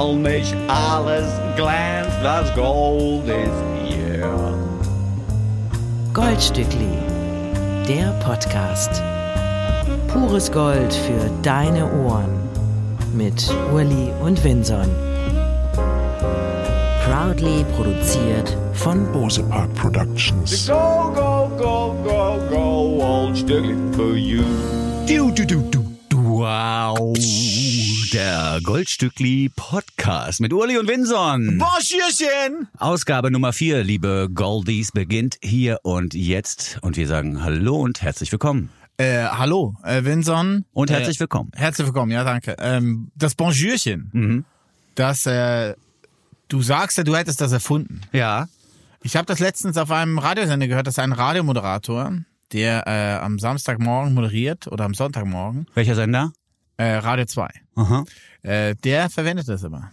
weil nicht alles glänzt, was Gold ist hier. Goldstückli, der Podcast. Pures Gold für deine Ohren. Mit Uli und Vinson. Proudly produziert von Bose Park Productions. Go, go, go, go, go, Goldstückli for you. Du, du, du, du, du, wow. Der Goldstückli Podcast mit Uli und Winson. Bonjourchen! Ausgabe Nummer 4, liebe Goldies, beginnt hier und jetzt. Und wir sagen Hallo und herzlich willkommen. Äh, hallo, äh, Vinson. Und herzlich äh, willkommen. Herzlich willkommen, ja, danke. Ähm, das Bonjourchen, Mhm. das, äh, du sagst ja, du hättest das erfunden. Ja. Ich habe das letztens auf einem Radiosender gehört, dass ein Radiomoderator, der äh, am Samstagmorgen moderiert oder am Sonntagmorgen, Welcher Sender? Äh, Radio 2, Aha. äh, der verwendet das immer.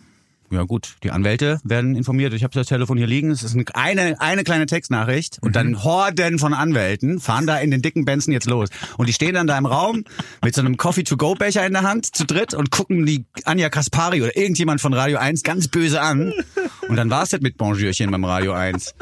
Ja gut, die Anwälte werden informiert. Ich habe das Telefon hier liegen. Es ist eine, eine kleine Textnachricht und dann Horden von Anwälten fahren da in den dicken Benzen jetzt los. Und die stehen dann da im Raum mit so einem Coffee-to-go-Becher in der Hand zu dritt und gucken die Anja Kaspari oder irgendjemand von Radio 1 ganz böse an. Und dann war's das mit Bonjourchen beim Radio 1.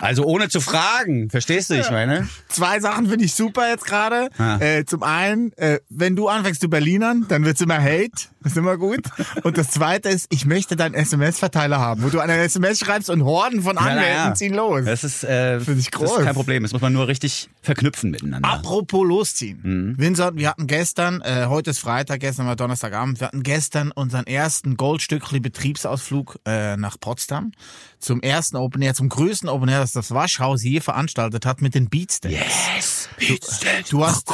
Also ohne zu fragen, verstehst du, ich meine? Zwei Sachen finde ich super jetzt gerade. Ah. Äh, zum einen, äh, wenn du anfängst zu Berlinern, dann wird's immer Hate. Das ist immer gut. Und das zweite ist, ich möchte deinen SMS-Verteiler haben, wo du eine SMS schreibst und Horden von Ja, Anwälten ja. ziehen los. Das ist, äh, Finde ich das ist groß. kein Problem. Das muss man nur richtig verknüpfen miteinander. Apropos losziehen. Mhm. Vincent, wir hatten gestern, äh, heute ist Freitag, gestern war Donnerstagabend, wir hatten gestern unseren ersten Goldstückli Betriebsausflug äh, nach Potsdam zum ersten Open Air, zum größten Open Air, das das Waschhaus je veranstaltet hat mit den Beatsteaks. Yes! Beatsteaks. Du hast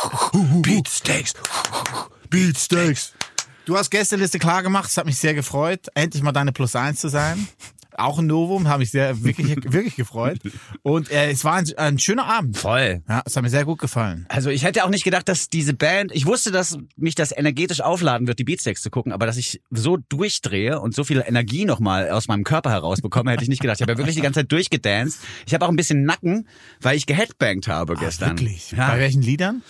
Beatsteaks. Beatsteaks. Du hast Gästeliste klar gemacht, es hat mich sehr gefreut, endlich mal deine Plus eins zu sein. Auch ein Novum, habe mich sehr wirklich wirklich gefreut. Und äh, es war ein, ein schöner Abend. Voll. Ja, es hat mir sehr gut gefallen. Also ich hätte auch nicht gedacht, dass diese Band, ich wusste, dass mich das energetisch aufladen wird, die Beatsteaks zu gucken, aber dass ich so durchdrehe und so viel Energie nochmal aus meinem Körper herausbekomme, hätte ich nicht gedacht. Ich habe ja wirklich die ganze Zeit durchgedanced. Ich habe auch ein bisschen Nacken, weil ich geheadbangt habe gestern. Wirklich? Ja. Bei welchen Liedern?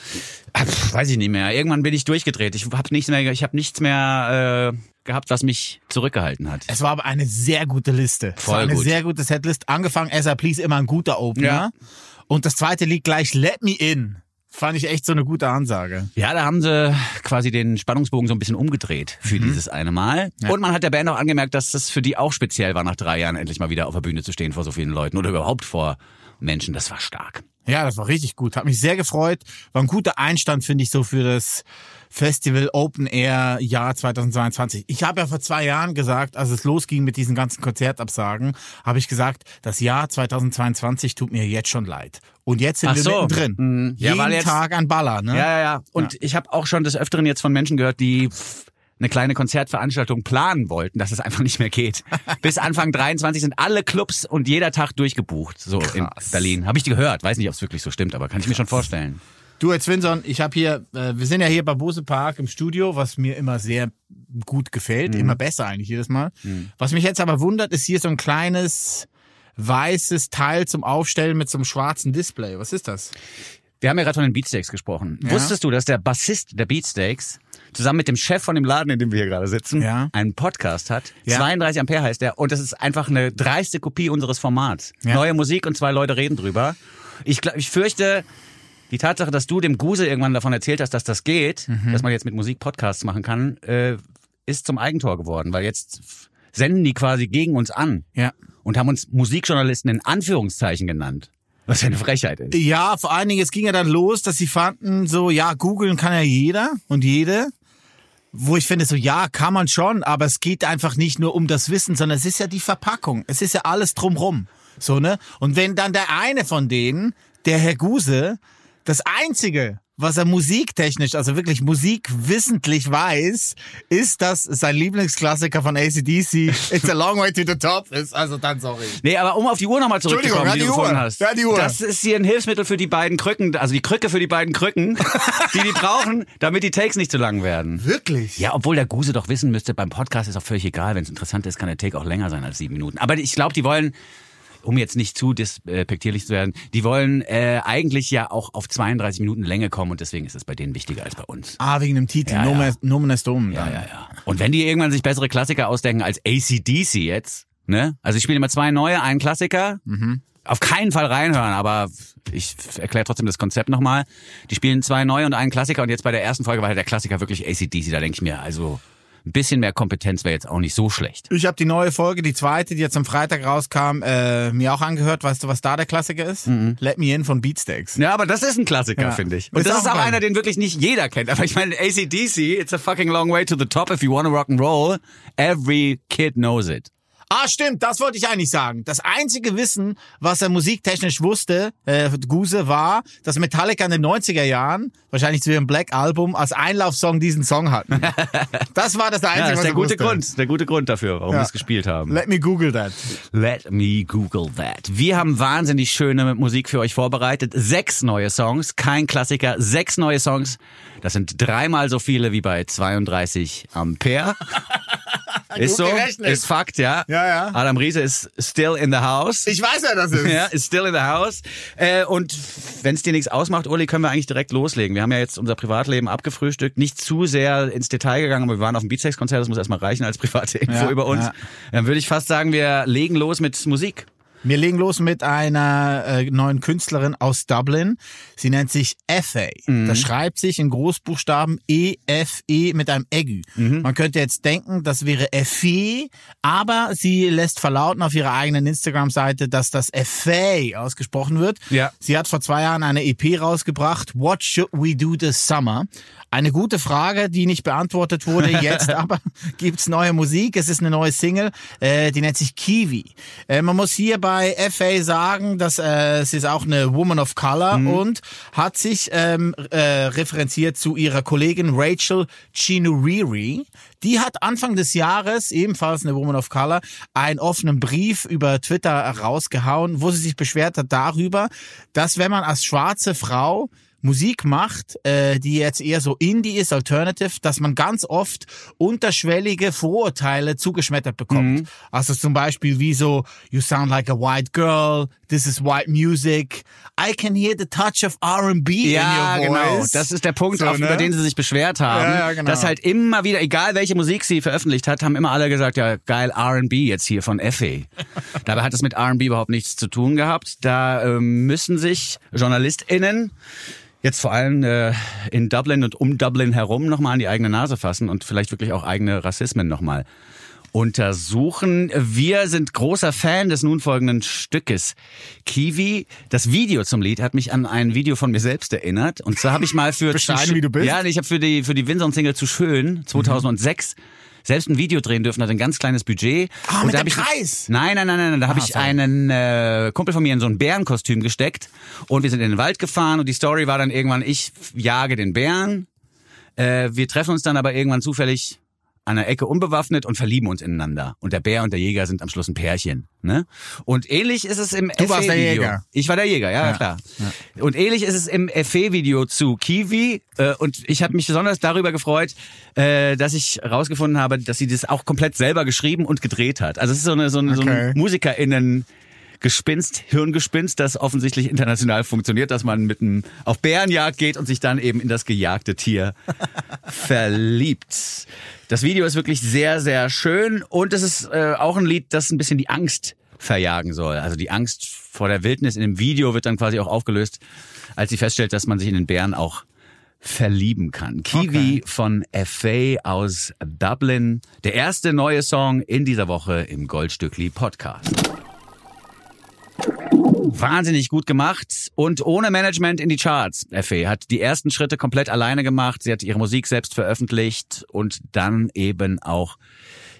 Ah, weiß ich nicht mehr. Irgendwann bin ich durchgedreht. Ich habe nichts mehr, ich habe nichts mehr äh, gehabt, was mich zurückgehalten hat. Es war aber eine sehr gute Liste. es Voll war eine gut. sehr gute Setlist. Angefangen, SR Please, immer ein guter Opener. Ja. Und das zweite Lied gleich Let Me In. Fand ich echt so eine gute Ansage. Ja, da haben sie quasi den Spannungsbogen so ein bisschen umgedreht für dieses eine Mal. Und man hat der Band auch angemerkt, dass es für die auch speziell war, nach drei Jahren endlich mal wieder auf der Bühne zu stehen vor so vielen Leuten oder überhaupt vor Menschen. Das war stark. Ja, das war richtig gut. Hat mich sehr gefreut. War ein guter Einstand, finde ich, so für das Festival Open Air Jahr 2022. Ich habe ja vor zwei Jahren gesagt, als es losging mit diesen ganzen Konzertabsagen, habe ich gesagt, das Jahr 2022 tut mir jetzt schon leid. Und jetzt sind Ach wir so. mittendrin. Mhm. Ja, Jeden jetzt- Tag ein Baller, ne? Ja, ja, ja. Und ich habe auch schon des Öfteren jetzt von Menschen gehört, die eine kleine Konzertveranstaltung planen wollten, dass es einfach nicht mehr geht. Bis Anfang 23 sind alle Clubs und jeder Tag durchgebucht, so in Krass. Berlin. Habe ich gehört. Weiß nicht, ob es wirklich so stimmt, aber kann ich mir schon vorstellen. Du, jetzt Vinson, ich habe hier, äh, wir sind ja hier bei Bose Park im Studio, was mir immer sehr gut gefällt, immer besser eigentlich jedes Mal. Was mich jetzt aber wundert, ist hier so ein kleines weißes Teil zum Aufstellen mit so einem schwarzen Display. Was ist das? Wir haben ja gerade von den Beatsteaks gesprochen. Ja. Wusstest du, dass der Bassist der Beatsteaks zusammen mit dem Chef von dem Laden, in dem wir hier gerade sitzen, Ja. einen Podcast hat? Ja. 32 Ampere heißt der. Und das ist einfach eine dreiste Kopie unseres Formats. Ja. Neue Musik und zwei Leute reden drüber. Ich, glaub, ich fürchte, die Tatsache, dass du dem Guse irgendwann davon erzählt hast, dass das geht, Mhm. dass man jetzt mit Musik Podcasts machen kann, äh, ist zum Eigentor geworden, weil jetzt senden die quasi gegen uns an Ja. und haben uns Musikjournalisten in Anführungszeichen genannt. Was für eine Frechheit ist. Ja, vor allen Dingen, es ging ja dann los, dass sie fanden, so, ja, googeln kann ja jeder und jede. Wo ich finde, so, ja, kann man schon, aber es geht einfach nicht nur um das Wissen, sondern es ist ja die Verpackung. Es ist ja alles drumrum. So, ne? Und wenn dann der eine von denen, der Herr Guse, das einzige, was er musiktechnisch, also wirklich musikwissentlich weiß, ist, dass sein Lieblingsklassiker von ACDC It's a Long Way to the Top ist. Also dann sorry. Nee, aber um auf die Uhr nochmal zurückzukommen, die, die du Uhr. gefunden hast. Ja, die Uhr. Das ist hier ein Hilfsmittel für die beiden Krücken, also die Krücke für die beiden Krücken, die die brauchen, damit die Takes nicht zu lang werden. Wirklich? Ja, obwohl der Guse doch wissen müsste, beim Podcast ist auch völlig egal, wenn es interessant ist, kann der Take auch länger sein als sieben Minuten. Aber ich glaube, die wollen um jetzt nicht zu despektierlich zu werden, die wollen äh, eigentlich ja auch auf 32 Minuten Länge kommen und deswegen ist es bei denen wichtiger als bei uns. Ah, wegen dem Titel. Ja, Nomen ja. Nomen est. Ja, ja, ja. Und wenn die irgendwann sich bessere Klassiker ausdenken als ACDC jetzt, ne? Also ich spiele immer zwei neue, einen Klassiker. Auf keinen Fall reinhören, aber ich erkläre trotzdem das Konzept nochmal. Die spielen zwei neue und einen Klassiker und jetzt bei der ersten Folge war halt der Klassiker wirklich ACDC. Da denke ich mir, also ein bisschen mehr Kompetenz wäre jetzt auch nicht so schlecht. Ich habe die neue Folge, die zweite, die jetzt am Freitag rauskam, äh, mir auch angehört. Weißt du, was da der Klassiker ist? Let Me In von Beatsteaks. Ja, aber das ist ein Klassiker, Ja. finde ich. Und Ist das auch ist auch einer, den wirklich nicht jeder kennt. Aber ich meine, ACDC, it's a fucking long way to the top if you wanna rock and roll. Every kid knows it. Ah, stimmt, das wollte ich eigentlich sagen. Das einzige Wissen, was er musiktechnisch wusste, äh, Guse, war, dass Metallica in den 90er Jahren, wahrscheinlich zu ihrem Black Album, als Einlaufsong diesen Song hatten. Das war das Einzige, Ja, das was ist der er gute wusste. Grund, der gute Grund dafür, warum Ja. wir es gespielt haben. Let me Google that. Let me Google that. Wir haben wahnsinnig schöne Musik für euch vorbereitet. Sechs neue Songs, kein Klassiker, sechs neue Songs. Das sind dreimal so viele wie bei 32 Ampere. ist so, gerechnet. ist Fakt, ja. Ja, ja. Adam Riese ist still in the house. Ich weiß, wer das ist. Ja, ist still in the house. Äh, und wenn es dir nichts ausmacht, Uli, können wir eigentlich direkt loslegen. Wir haben ja jetzt unser Privatleben abgefrühstückt, nicht zu sehr ins Detail gegangen, aber wir waren auf dem Beatsex-Konzert, das muss erstmal reichen als private Info Ja, über uns. ja. Dann würde ich fast sagen, wir legen los mit Musik. Wir legen los mit einer äh, neuen Künstlerin aus Dublin. Sie nennt sich Effie. Das schreibt sich in Großbuchstaben E-F-E mit einem Egü. Man könnte jetzt denken, das wäre Effie, aber sie lässt verlauten auf ihrer eigenen Instagram-Seite, dass das Effie ausgesprochen wird. Ja. Sie hat vor zwei Jahren eine EP rausgebracht, What Should We Do This Summer? Eine gute Frage, die nicht beantwortet wurde. Jetzt aber gibt's neue Musik. Es ist eine neue Single, äh, die nennt sich Kiwi. Äh, man muss hier bei FA sagen, dass äh, sie ist auch eine Woman of Color und hat sich ähm, äh, referenziert zu ihrer Kollegin Rachel Chinuriri. Die hat Anfang des Jahres, ebenfalls eine Woman of Color, einen offenen Brief über Twitter rausgehauen, wo sie sich beschwert hat darüber, dass wenn man als schwarze Frau Musik macht, äh, die jetzt eher so Indie ist, Alternative, dass man ganz oft unterschwellige Vorurteile zugeschmettert bekommt. Also zum Beispiel wie so, you sound like a white girl, this is white music, I can hear the touch of R&B Ja, in your genau. voice. Das ist der Punkt, So, auf, ne? über den sie sich beschwert haben. Ja, ja, genau. Dass halt immer wieder, egal welche Musik sie veröffentlicht hat, haben immer alle gesagt, ja, geil, R&B jetzt hier von Effie. Dabei hat es mit R&B überhaupt nichts zu tun gehabt. Da ähm, müssen sich JournalistInnen jetzt vor allem äh, in Dublin und um Dublin herum nochmal an die eigene Nase fassen und vielleicht wirklich auch eigene Rassismen nochmal untersuchen. Wir sind großer Fan des nun folgenden Stückes. Kiwi, das Video zum Lied hat mich an ein Video von mir selbst erinnert. Und zwar habe ich mal für... Bescheiden, wie du bist. Ja, ich habe für die, für die Winson-Single zu schön 2006 selbst ein Video drehen dürfen, hatte ein ganz kleines Budget. Ah, Und mit dem Kreis? Nein, nein, nein, nein, da habe Ah, ich einen äh, Kumpel von mir in so ein Bärenkostüm gesteckt und wir sind in den Wald gefahren und die Story war dann irgendwann, ich jage den Bären, äh, wir treffen uns dann aber irgendwann zufällig an der Ecke unbewaffnet und verlieben uns ineinander. Und der Bär und der Jäger sind am Schluss ein Pärchen. Ne? Und ähnlich ist es im Du warst der. Jäger. Ich war der Jäger, ja, Ja. klar. Und ähnlich ist es im FE-Video zu Kiwi. Äh, und ich habe mich besonders darüber gefreut, äh, dass ich herausgefunden habe, dass sie das auch komplett selber geschrieben und gedreht hat. Also es ist so eine, so eine, so Okay. eine MusikerInnen Gespinst, Hirngespinst, das offensichtlich international funktioniert, dass man mit einem auf Bärenjagd geht und sich dann eben in das gejagte Tier verliebt. Das Video ist wirklich sehr, sehr schön und es ist äh, auch ein Lied, das ein bisschen die Angst verjagen soll. Also die Angst vor der Wildnis in dem Video wird dann quasi auch aufgelöst, als sie feststellt, dass man sich in den Bären auch verlieben kann. Kiwi von FA aus Dublin. Der erste neue Song in dieser Woche im Goldstückli Podcast. Wahnsinnig gut gemacht und ohne Management in die Charts. FA hat die ersten Schritte komplett alleine gemacht. Sie hat ihre Musik selbst veröffentlicht und dann eben auch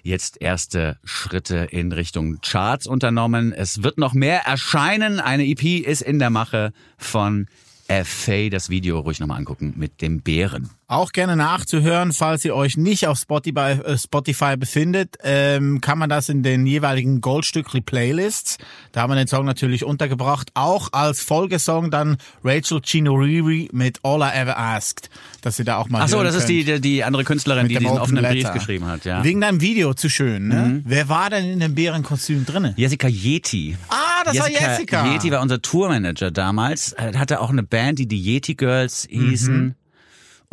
jetzt erste Schritte in Richtung Charts unternommen. Es wird noch mehr erscheinen. Eine EP ist in der Mache von FA. Das Video ruhig nochmal angucken mit dem Bären. Auch gerne nachzuhören, falls ihr euch nicht auf Spotify, äh, Spotify befindet, ähm, kann man das in den jeweiligen Goldstückli Playlists. Da haben wir den Song natürlich untergebracht. Auch als Folgesong dann Rachel Chinoriri mit All I Ever Asked, dass ihr da auch mal Ach so, das ist die, die, die andere Künstlerin, Mit die diesen offenen Brief Letter. geschrieben hat. Ja. Wegen deinem Video zu schön, ne? Wer war denn in dem Bärenkostüm drinne? Jessica Yeti. Ah, das war Jessica. Yeti war unser Tourmanager damals. Er hatte auch eine Band, die die Yeti Girls hießen. Mhm.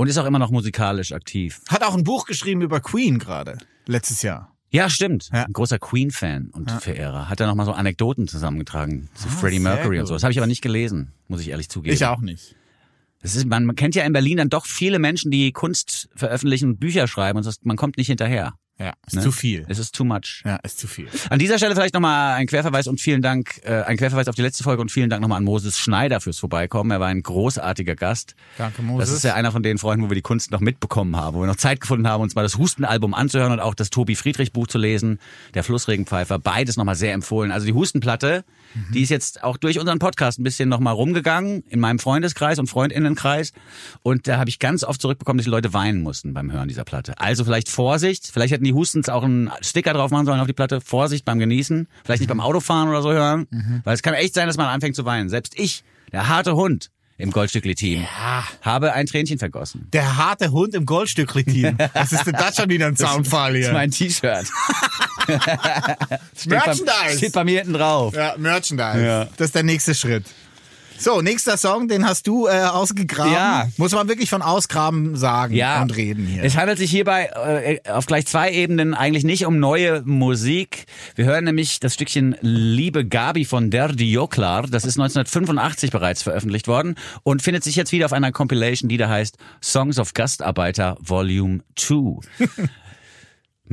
Und ist auch immer noch musikalisch aktiv. Hat auch ein Buch geschrieben über Queen gerade. Letztes Jahr. Ja, stimmt. Ja. Ein großer Queen-Fan und Verehrer. Hat er noch mal so Anekdoten zusammengetragen zu Freddie sehr Mercury und so. Das habe ich aber nicht gelesen, muss ich ehrlich zugeben. Ich auch nicht. Das ist, man, man kennt ja in Berlin dann doch viele Menschen, die Kunst veröffentlichen und Bücher schreiben und das, man kommt nicht hinterher. Ja, ist Ne? zu viel. Es ist too much. Ja, ist zu viel. An dieser Stelle vielleicht nochmal ein Querverweis und vielen Dank, äh, ein Querverweis auf die letzte Folge und vielen Dank nochmal an Moses Schneider fürs Vorbeikommen. Er war ein großartiger Gast. Danke, Moses. Das ist ja einer von den Freunden, wo wir die Kunst noch mitbekommen haben, wo wir noch Zeit gefunden haben, uns mal das Hustenalbum anzuhören und auch das Tobi Friedrich Buch zu lesen, der Flussregenpfeifer. Beides nochmal sehr empfohlen. Also die Hustenplatte, die ist jetzt auch durch unseren Podcast ein bisschen nochmal rumgegangen in meinem Freundeskreis und Freundinnenkreis. Und da habe ich ganz oft zurückbekommen, dass die Leute weinen mussten beim Hören dieser Platte. Also vielleicht Vorsicht. Vielleicht hätten die Hustens auch einen Sticker drauf machen sollen auf die Platte. Vorsicht beim Genießen. Vielleicht nicht beim Autofahren oder so hören. Weil es kann echt sein, dass man anfängt zu weinen. Selbst ich, der harte Hund im Goldstückli-Team, habe ein Tränchen vergossen. Der harte Hund im Goldstückli-Team. Was ist denn das schon wieder ein Soundfall Das ist hier? mein T-Shirt. steht, bei, Merchandise. steht bei mir hinten drauf. Ja, Merchandise. Ja. Das ist der nächste Schritt. So, nächster Song, den hast du äh, ausgegraben. Ja. Muss man wirklich von ausgraben sagen Ja, und reden hier. Es handelt sich hierbei äh, auf gleich zwei Ebenen eigentlich nicht um neue Musik. Wir hören nämlich das Stückchen Liebe Gabi von Derdi Joklar. Das ist 1985 bereits veröffentlicht worden und findet sich jetzt wieder auf einer Compilation, die da heißt Songs of Gastarbeiter Volume 2.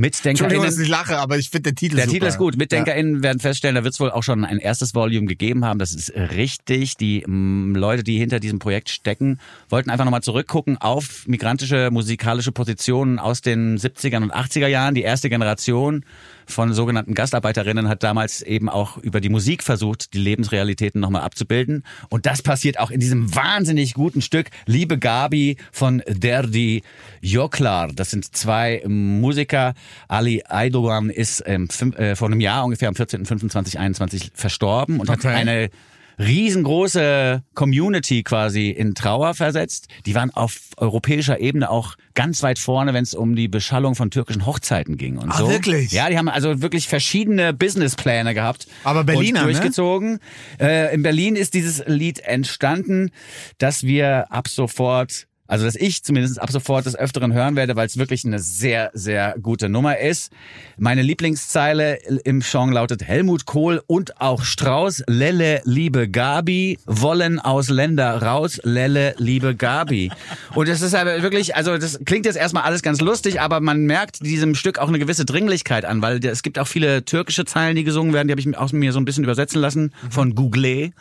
Entschuldigung, dass MitdenkerInnen ich lache, aber ich finde den Titel Der super. Titel ist gut. MitdenkerInnen werden feststellen, da wird es wohl auch schon ein erstes Volume gegeben haben. Das ist richtig. Die mm, Leute, die hinter diesem Projekt stecken, wollten einfach nochmal zurückgucken auf migrantische musikalische Positionen aus den 70er und 80er Jahren. Die erste Generation von sogenannten Gastarbeiterinnen hat damals eben auch über die Musik versucht, die Lebensrealitäten nochmal abzubilden. Und das passiert auch in diesem wahnsinnig guten Stück Liebe Gabi von Derdi Joklar. Das sind zwei Musiker. Ali Aydogan ist ähm, fünf, äh, vor einem Jahr ungefähr am 14.05.2021 verstorben und hat Okay. eine riesengroße Community quasi in Trauer versetzt. Die waren auf europäischer Ebene auch ganz weit vorne, wenn es um die Beschallung von türkischen Hochzeiten ging und Ah, so. wirklich? Ja, die haben also wirklich verschiedene Businesspläne gehabt. Aber Berliner, und ne? durchgezogen. Äh, in Berlin ist dieses Lied entstanden, dass wir ab sofort also, dass ich zumindest ab sofort des Öfteren hören werde, weil es wirklich eine sehr, sehr gute Nummer ist. Meine Lieblingszeile im Song lautet Helmut Kohl und auch Strauß, Lelle, liebe Gabi, wollen aus Länder raus, Lelle, liebe Gabi. Und das ist aber wirklich, also das klingt jetzt erstmal alles ganz lustig, aber man merkt diesem Stück auch eine gewisse Dringlichkeit an, weil es gibt auch viele türkische Zeilen, die gesungen werden, die habe ich aus mir so ein bisschen übersetzen lassen von Google.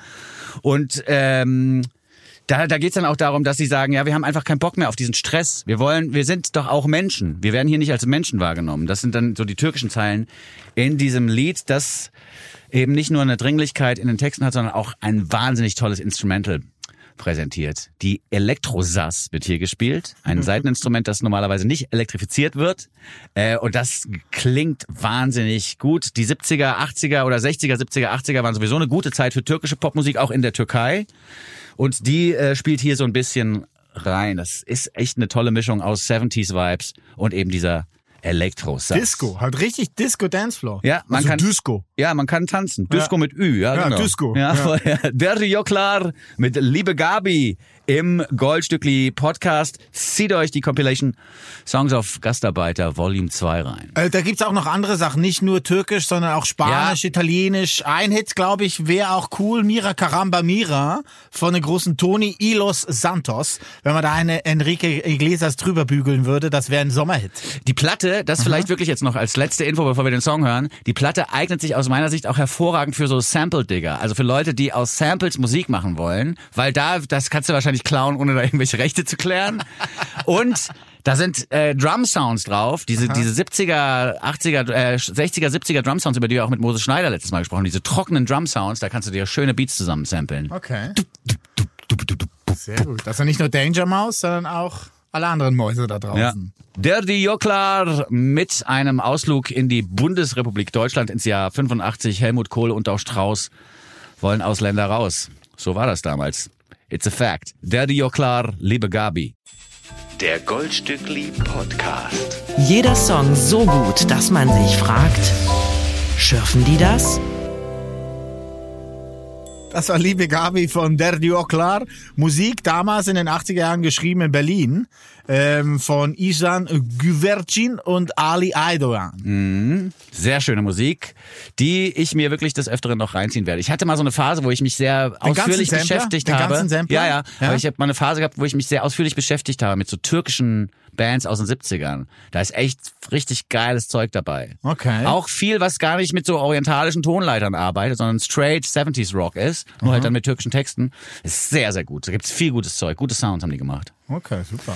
Und ähm, da, da geht's dann auch darum, dass sie sagen, ja, wir haben einfach keinen Bock mehr auf diesen Stress. Wir wollen, wir sind doch auch Menschen. Wir werden hier nicht als Menschen wahrgenommen. Das sind dann so die türkischen Zeilen in diesem Lied, das eben nicht nur eine Dringlichkeit in den Texten hat, sondern auch ein wahnsinnig tolles Instrumental präsentiert. Die Elektrosas wird hier gespielt. Ein Seiteninstrument, das normalerweise nicht elektrifiziert wird. Äh, und das klingt wahnsinnig gut. Die 70er, 80er oder 60er, 70er, 80er waren sowieso eine gute Zeit für türkische Popmusik, auch in der Türkei. Und die äh, spielt hier so ein bisschen rein. Das ist echt eine tolle Mischung aus 70s Vibes und eben dieser Elektro-Sas. Disco, halt richtig Disco-Dancefloor. Ja, man also kann- Disco. Ja, man kann tanzen. Disco mit Ü, ja, Ja, genau. Disco, Ja, ja. ja. Der Joklar mit Liebe Gabi im Goldstückli Podcast. Zieht euch die Compilation Songs of Gastarbeiter Volume 2 rein. Äh, da gibt's auch noch andere Sachen, nicht nur türkisch, sondern auch spanisch, Ja. italienisch. Ein Hit, glaube ich, wäre auch cool. Mira Caramba Mira von dem großen Tony Ilos Santos. Wenn man da eine Enrique Iglesias drüber bügeln würde, das wäre ein Sommerhit. Die Platte, das vielleicht wirklich jetzt noch als letzte Info, bevor wir den Song hören. Die Platte eignet sich aus meiner Sicht auch hervorragend für so Sample-Digger. Also für Leute, die aus Samples Musik machen wollen. Weil da, das kannst du wahrscheinlich klauen, ohne da irgendwelche Rechte zu klären. Und da sind äh, Drum-Sounds drauf, diese, diese 70er, 80er, äh, 60er, 70er Drum-Sounds, über die wir auch mit Moses Schneider letztes Mal gesprochen haben. Diese trockenen Drum-Sounds, da kannst du dir schöne Beats zusammen samplen. Okay. Sehr gut. Also nicht nur Danger Mouse, sondern auch alle anderen Mäuse da Ja. draußen. Der Joklar mit einem Ausflug in die Bundesrepublik Deutschland ins Jahr 85. Helmut Kohl und auch Strauß wollen Ausländer raus. So war das damals. It's a fact. Der Joklar, liebe Gabi. Der Goldstückli Podcast. Jeder Song so gut, dass man sich fragt, schürfen die das? Das war Liebe Gabi von Der Dioklar. Musik damals in den 80er Jahren geschrieben in Berlin ähm, von Isan Güvercin und Ali Aydoğan. Sehr schöne Musik, die ich mir wirklich des Öfteren noch reinziehen werde. Ich hatte mal so eine Phase, wo ich mich sehr ganzen ausführlich beschäftigt Den habe. Ja, ja, Ja? Aber ich habe mal eine Phase gehabt, wo ich mich sehr ausführlich beschäftigt habe mit so türkischen Bands aus den 70ern. Da ist echt richtig geiles Zeug dabei. Okay. Auch viel, was gar nicht mit so orientalischen Tonleitern arbeitet, sondern straight 70s Rock ist, nur halt dann mit türkischen Texten. Ist sehr, sehr gut. Da gibt's viel gutes Zeug. Gute Sounds haben die gemacht. Okay, super.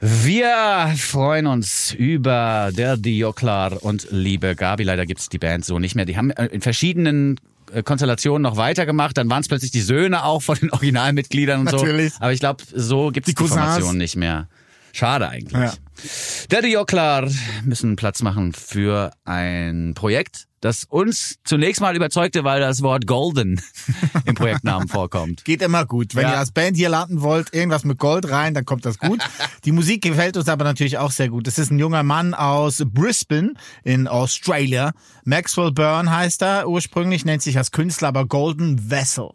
Wir freuen uns über der Dioklar und liebe Gabi. Leider gibt's die Band so nicht mehr. Die haben äh, in verschiedenen äh, Konstellationen noch weitergemacht. Dann waren es plötzlich die Söhne auch von den Originalmitgliedern und Natürlich. so. Aber ich glaube, so gibt's die, Die. Formation nicht mehr. Schade eigentlich. Ja. Der Dioklar müssen Platz machen für ein Projekt, das uns zunächst mal überzeugte, weil das Wort Golden im Projektnamen vorkommt. Geht immer gut. Wenn Ja. ihr als Band hier landen wollt, irgendwas mit Gold rein, dann kommt das gut. Die Musik gefällt uns aber natürlich auch sehr gut. Es ist ein junger Mann aus Brisbane in Australia. Maxwell Byrne heißt er ursprünglich, nennt sich als Künstler aber Golden Vessel.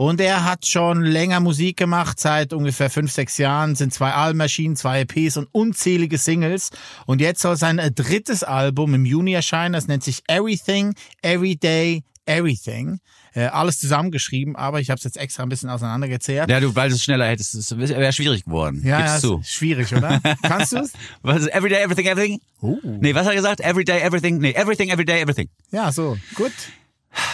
Und er hat schon länger Musik gemacht, seit ungefähr fünf, sechs Jahren, sind zwei Alben erschienen, zwei EPs und unzählige Singles. Und jetzt soll sein äh, drittes Album im Juni erscheinen, das nennt sich Everything, Everyday, Everything. Äh, alles zusammengeschrieben, aber ich habe es jetzt extra ein bisschen auseinandergezehrt. Ja, du, weil du es schneller hättest, es wäre schwierig geworden. Ja, Gib's ja, zu. schwierig, oder? Kannst du es? Was ist Everyday, Everything, Everything? Oh. Nee, was hat er gesagt? Everyday, Everything? Nee, Everything, Everyday, Everything. Ja, so. Gut.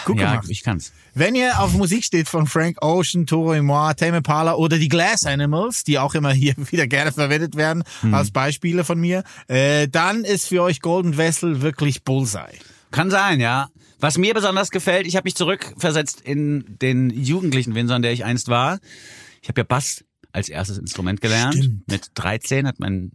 Gut ja, gemacht. ich kann's. Wenn ihr auf Musik steht von Frank Ocean, Toro y Moi, Tame Impala oder die Glass Animals, die auch immer hier wieder gerne verwendet werden Hm. als Beispiele von mir, äh, dann ist für euch Golden Vessel wirklich Bullseye. Kann sein, ja. Was mir besonders gefällt, ich habe mich zurückversetzt in den jugendlichen Windsor, der ich einst war. Ich habe ja Bass als erstes Instrument gelernt. Stimmt. Mit 13 hat mein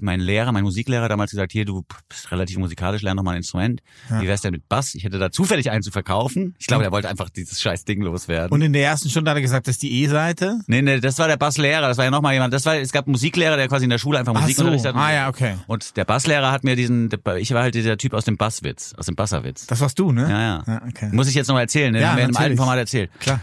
mein Lehrer, mein Musiklehrer damals gesagt, hier, du bist relativ musikalisch, lern doch mal ein Instrument. Wie wär's denn mit Bass? Ich hätte da zufällig einen zu verkaufen. Ich glaube, der wollte einfach dieses scheiß Ding loswerden. Und in der ersten Stunde hat er gesagt, das ist die E-Seite. Nee, nee, das war der Basslehrer, das war ja nochmal jemand, das war, es gab einen Musiklehrer, der quasi in der Schule einfach Ach Musik so. unterrichtet hat. Ah ja, okay. Und der Basslehrer hat mir diesen, ich war halt dieser Typ aus dem Basswitz, aus dem Basserwitz. Das warst du, ne? Ja, ja. ja okay. Muss ich jetzt noch mal erzählen, ne? Ja, haben wir einem alten. Format erzählt. Klar.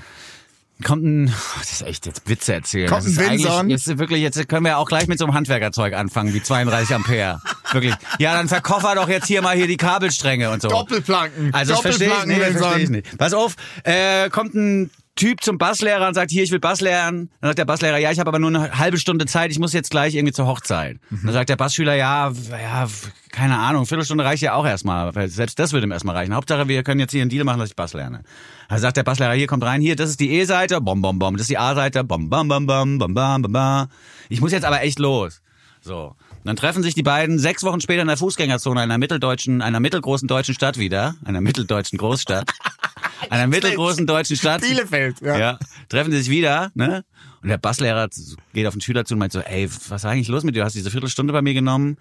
Kommt ein, das ist echt jetzt Witze erzählen. Kommt ein Vinson. jetzt wirklich, jetzt können wir auch gleich mit so einem Handwerkerzeug anfangen, wie 32 Ampere. Wirklich. Ja, dann verkoffer doch jetzt hier mal hier die Kabelstränge und so. Doppelplanken. Also das verstehe ich, Doppelplanken, Vinson. verstehe ich nicht. Pass auf, äh, kommt ein Typ zum Basslehrer und sagt, hier, ich will Bass lernen. Dann sagt der Basslehrer, ja, ich habe aber nur eine halbe Stunde Zeit, ich muss jetzt gleich irgendwie zur Hochzeit. Dann sagt der Bassschüler, ja, ja, keine Ahnung, Viertelstunde reicht ja auch erstmal. Selbst das würde ihm erstmal reichen. Hauptsache, wir können jetzt hier einen Deal machen, dass ich Bass lerne. Dann sagt der Basslehrer, hier kommt rein, hier, das ist die E-Seite, bom, bom, bom, das ist die A-Seite, bom, bom, bom, bom, bom, bom, bom, bom. Ich muss jetzt aber echt los. So. Und dann treffen sich die beiden sechs Wochen später in der Fußgängerzone einer mitteldeutschen, einer mittelgroßen deutschen Stadt wieder, einer mitteldeutschen Großstadt, einer mittelgroßen deutschen Stadt. Bielefeld, ja. Ja, treffen sie sich wieder, ne? Und der Basslehrer geht auf den Schüler zu und meint so, ey, was ist eigentlich los mit dir? Du hast diese Viertelstunde bei mir genommen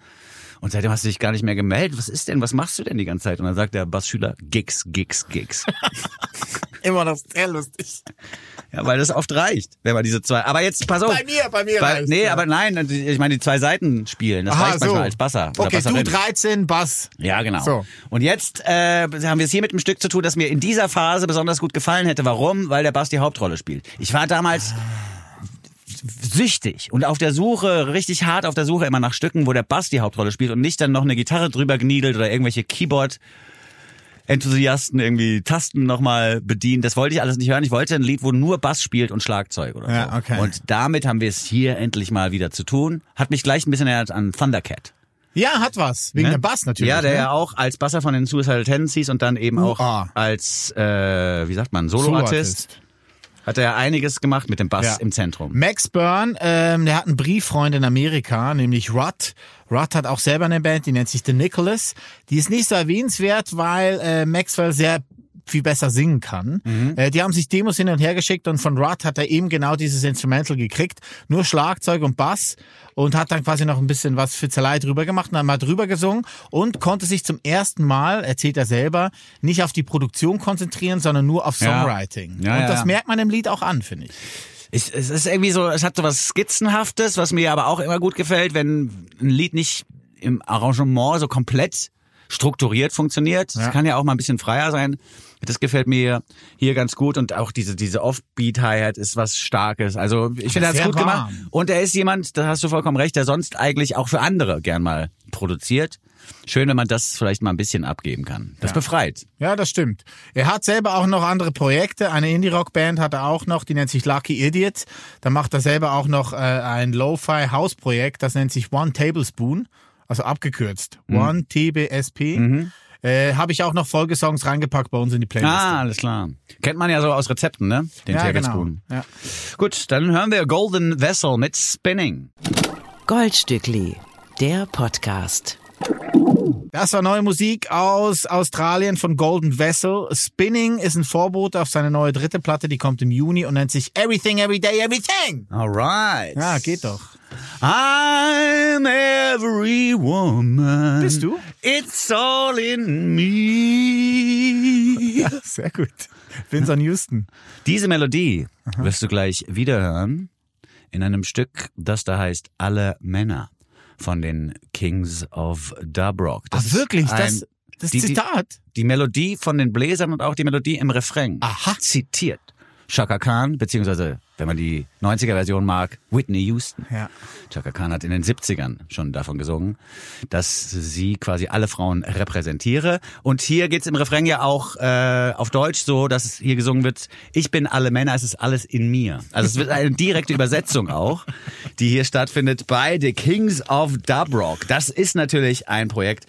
und seitdem hast du dich gar nicht mehr gemeldet. Was ist denn? Was machst du denn die ganze Zeit? Und dann sagt der Bassschüler, Gigs, Gigs, Gigs. Immer noch sehr lustig. ja, weil das oft reicht, wenn man diese zwei, aber jetzt, pass auf. Bei mir, bei mir Bei, reicht's, nee, ja. aber nein, ich meine, die zwei Seiten spielen, das Aha, reicht manchmal als Basser. oder Okay, du Basserin. 13, Bass. Ja, genau. So. Und jetzt äh, haben wir es hier mit einem Stück zu tun, das mir in dieser Phase besonders gut gefallen hätte. Warum? Weil der Bass die Hauptrolle spielt. Ich war damals süchtig und auf der Suche, richtig hart auf der Suche immer nach Stücken, wo der Bass die Hauptrolle spielt und nicht dann noch eine Gitarre drüber gniedelt oder irgendwelche Keyboard Enthusiasten irgendwie Tasten nochmal bedient. Das wollte ich alles nicht hören. Ich wollte ein Lied, wo nur Bass spielt und Schlagzeug oder Ja, so. okay. Und damit haben wir es hier endlich mal wieder zu tun. Hat mich gleich ein bisschen erinnert an Thundercat. Ja, hat was. Wegen Ne? der Bass natürlich. Ja, der ne? ja auch als Basser von den Suicidal Tendencies und dann eben auch UA. als, äh, wie sagt man, Soloartist. Soloartist. Hat er ja einiges gemacht mit dem Bass Ja. im Zentrum. Max Byrne, ähm, der hat einen Brieffreund in Amerika, nämlich Rod. Rod hat auch selber eine Band, die nennt sich The Nicholas. Die ist nicht so erwähnenswert, weil äh, Maxwell sehr viel besser singen kann. Äh, die haben sich Demos hin und her geschickt und von Rod hat er eben genau dieses Instrumental gekriegt. Nur Schlagzeug und Bass und hat dann quasi noch ein bisschen was Fitzelei drüber gemacht und dann mal drüber gesungen und konnte sich zum ersten Mal, erzählt er selber, nicht auf die Produktion konzentrieren, sondern nur auf. Songwriting. Ja, und ja, das ja. merkt man im Lied auch an, finde ich. Ich, es ist irgendwie so, es hat so was Skizzenhaftes, was mir aber auch immer gut gefällt, wenn ein Lied nicht im Arrangement so komplett strukturiert funktioniert. Es Ja. kann ja auch mal ein bisschen freier sein. Das gefällt mir hier ganz gut und auch diese diese Offbeat-Hi-Hat ist was Starkes. Also ich finde, er sehr gut gemacht. warm. Und er ist jemand, da hast du vollkommen recht, der sonst eigentlich auch für andere gern mal produziert. Schön, wenn man das vielleicht mal ein bisschen abgeben kann. Das befreit. Ja, das stimmt. Er hat selber auch noch andere Projekte. Eine Indie-Rock-Band hat er auch noch, die nennt sich Lucky Idiot. Da macht er selber auch noch äh, ein Lo-Fi-House-Projekt, das nennt sich One Tablespoon, also abgekürzt. Mhm. One TBSP. Äh, Habe ich auch noch Folgesongs reingepackt bei uns in die Playlist. Ah, alles klar. Kennt man ja so aus Rezepten, ne? Den ja, genau. Ja. Gut, dann hören wir Golden Vessel mit Spinning. Goldstückli, der Podcast. Das war neue Musik aus Australien von Golden Vessel. Spinning ist ein Vorbote auf seine neue dritte Platte, die kommt im Juni und nennt sich Everything, Everyday, Everything. Alright. Ja, geht doch. I'm every woman. Bist du? It's all in me. Sehr gut. Vincent Houston. Diese Melodie wirst du gleich wiederhören in einem Stück, das da heißt Alle Männer von den Kings of Dubrock. Ach, ist wirklich? ein- Das, das die- die- Zitat? die Melodie von den Bläsern und auch die Melodie im Refrain Aha. zitiert. Chaka Khan, beziehungsweise, wenn man die 90er-Version mag, Whitney Houston. Ja. Chaka Khan hat in den 70ern schon davon gesungen, dass sie quasi alle Frauen repräsentiere. Und hier geht's im Refrain ja auch äh, auf Deutsch so, dass es hier gesungen wird, ich bin alle Männer, es ist alles in mir. Also es wird eine direkte Übersetzung auch, die hier stattfindet bei The Kings of Dubrock. Das ist natürlich ein Projekt,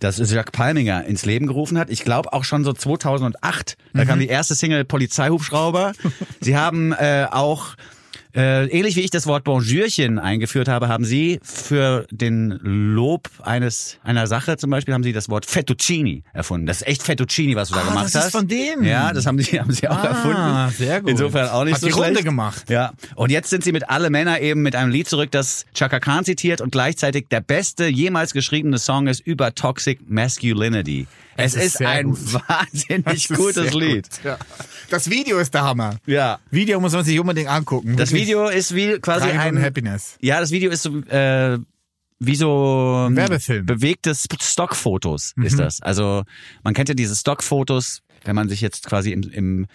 das Jacques Palminger ins Leben gerufen hat. Ich glaube auch schon so 2008. Da kam die erste Single Polizeihubschrauber. Sie haben äh, auch äh, ähnlich wie ich das Wort Bonjourchen eingeführt habe, haben Sie für den Lob eines einer Sache zum Beispiel haben Sie das Wort Fettuccini erfunden. Das ist echt Fettuccini, was du da Ah, gemacht das ist hast. von denen. Ja, das haben Sie haben Sie auch Ah, erfunden. sehr gut. Insofern auch nicht Hat so die Runde schlecht. gemacht. Ja. Und jetzt sind Sie mit alle Männer eben mit einem Lied zurück, das Chaka Khan zitiert und gleichzeitig der beste jemals geschriebene Song ist über Toxic Masculinity. Es, ist ist, sehr ein gut. wahnsinnig ist gutes Lied. gut, Ja. Das Video ist der Hammer. Ja. Video muss man sich unbedingt angucken. Das Wirklich Video ist wie quasi ein Happiness. Ja, das Video ist so, äh, wie so ähm, Werbefilm. bewegte Sp- Stockfotos ist das. Also man kennt ja diese Stockfotos, wenn man sich jetzt quasi im, im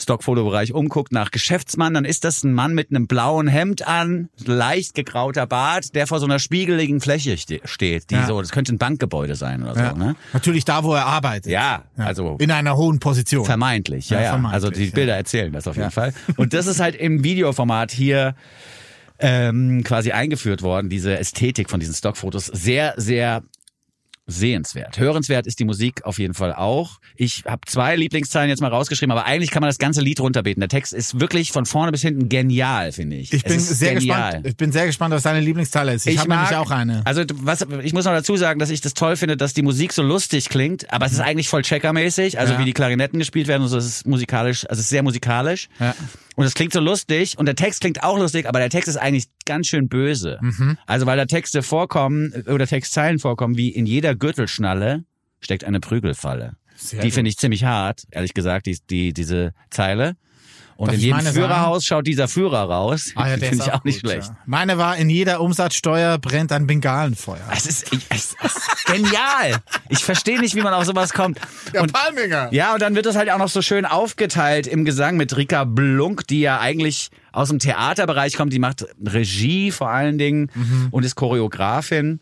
Stockfotobereich umguckt nach Geschäftsmann, dann ist das ein Mann mit einem blauen Hemd an, leicht gegrauter Bart, der vor so einer spiegeligen Fläche ste steht. Die Ja. so, das könnte ein Bankgebäude sein oder Ja. so, ne? Natürlich da, wo er arbeitet. Ja, also In einer hohen Position. Vermeintlich, ja, Ja, ja. vermeintlich, also die ja. Bilder erzählen das auf jeden Ja. Fall. Und das ist halt im Videoformat hier ähm, quasi eingeführt worden, diese Ästhetik von diesen Stockfotos. Sehr, sehr sehenswert. Hörenswert ist die Musik auf jeden Fall auch. Ich habe zwei Lieblingszeilen jetzt mal rausgeschrieben, aber eigentlich kann man das ganze Lied runterbeten. Der Text ist wirklich von vorne bis hinten genial, finde ich. Ich Es bin sehr genial. gespannt. Ich bin sehr gespannt, was deine Lieblingsteile ist. Ich, habe nämlich auch eine. Also was, ich muss noch dazu sagen, dass ich das toll finde, dass die Musik so lustig klingt, aber es ist eigentlich voll checkermäßig, also Ja. wie die Klarinetten gespielt werden und so, es ist musikalisch, also es ist sehr musikalisch. Ja. Und es klingt so lustig und der Text klingt auch lustig, aber der Text ist eigentlich ganz schön böse. Mhm. Also weil da Texte vorkommen oder Textzeilen vorkommen, wie in jeder Gürtelschnalle steckt eine Prügelfalle. Sehr die finde ich ziemlich hart, ehrlich gesagt, die, die, diese Zeile. Und Darf in jedem Führerhaus schaut dieser Führer raus. Ah ja, der finde ist ich auch nicht gut, schlecht. Ja. Meine war, in jeder Umsatzsteuer brennt ein Bengalenfeuer. Es ist, ich, es ist genial. Ich verstehe nicht, wie man auf sowas kommt. Und, Palminger. ja, und dann wird das halt auch noch so schön aufgeteilt im Gesang mit Rika Blunk, die ja eigentlich aus dem Theaterbereich kommt. Die macht Regie vor allen Dingen und ist Choreografin.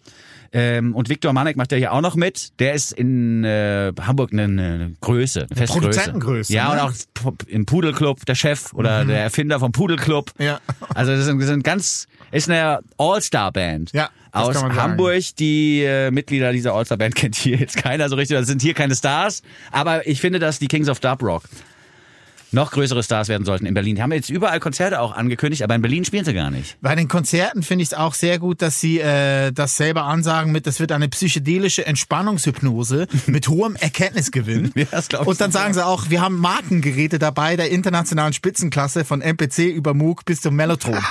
Ähm, und Viktor Manek macht ja hier auch noch mit. Der ist in äh, Hamburg eine, eine Größe, eine feste Produzentengröße, Ja, ne? und auch im Pudelclub der Chef oder der Erfinder vom Pudelclub. Ja. Also das sind, das sind ganz, ist eine All-Star-Band Ja, aus. Hamburg. Die äh, Mitglieder dieser All-Star-Band kennt hier jetzt keiner so richtig. Das sind hier keine Stars. Aber ich finde, dass die Kings of Dub Rock noch größere Stars werden sollten in Berlin. Die haben jetzt überall Konzerte auch angekündigt, aber in Berlin spielen sie gar nicht. Bei den Konzerten finde ich es auch sehr gut, dass sie äh, das selber ansagen mit, das wird eine psychedelische Entspannungshypnose mit hohem Erkenntnisgewinn. Ja, das ich Und dann sagen sie auch, wir haben Markengeräte dabei der internationalen Spitzenklasse von MPC über Moog bis zum Mellotron.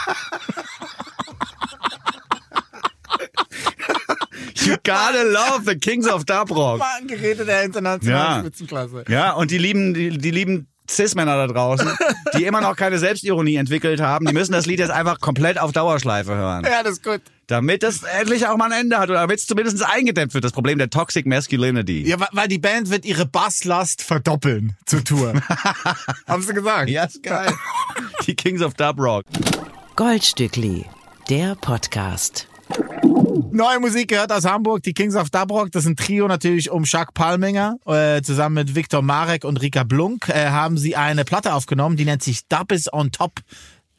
You gotta love the Kings of Dub Rock. Markengeräte der internationalen Ja. Spitzenklasse. Ja, und die lieben, die, die lieben Cis-Männer da draußen, die immer noch keine Selbstironie entwickelt haben, die müssen das Lied jetzt einfach komplett auf Dauerschleife hören. Ja, das ist gut. Damit es endlich auch mal ein Ende hat oder damit es zumindest eingedämmt wird, das Problem der Toxic Masculinity. Ja, weil die Band wird ihre Basslast verdoppeln zur Tour. Haben sie gesagt? Ja, ist geil. Die Kings of Dub Rock. Goldstückli, der Podcast. Neue Musik gehört aus Hamburg, die Kings of Dubrock. Das ist ein Trio natürlich um Jacques Palminger. Äh, zusammen mit Viktor Marek und Rika Blunk äh, haben sie eine Platte aufgenommen, die nennt sich Dub is on Top.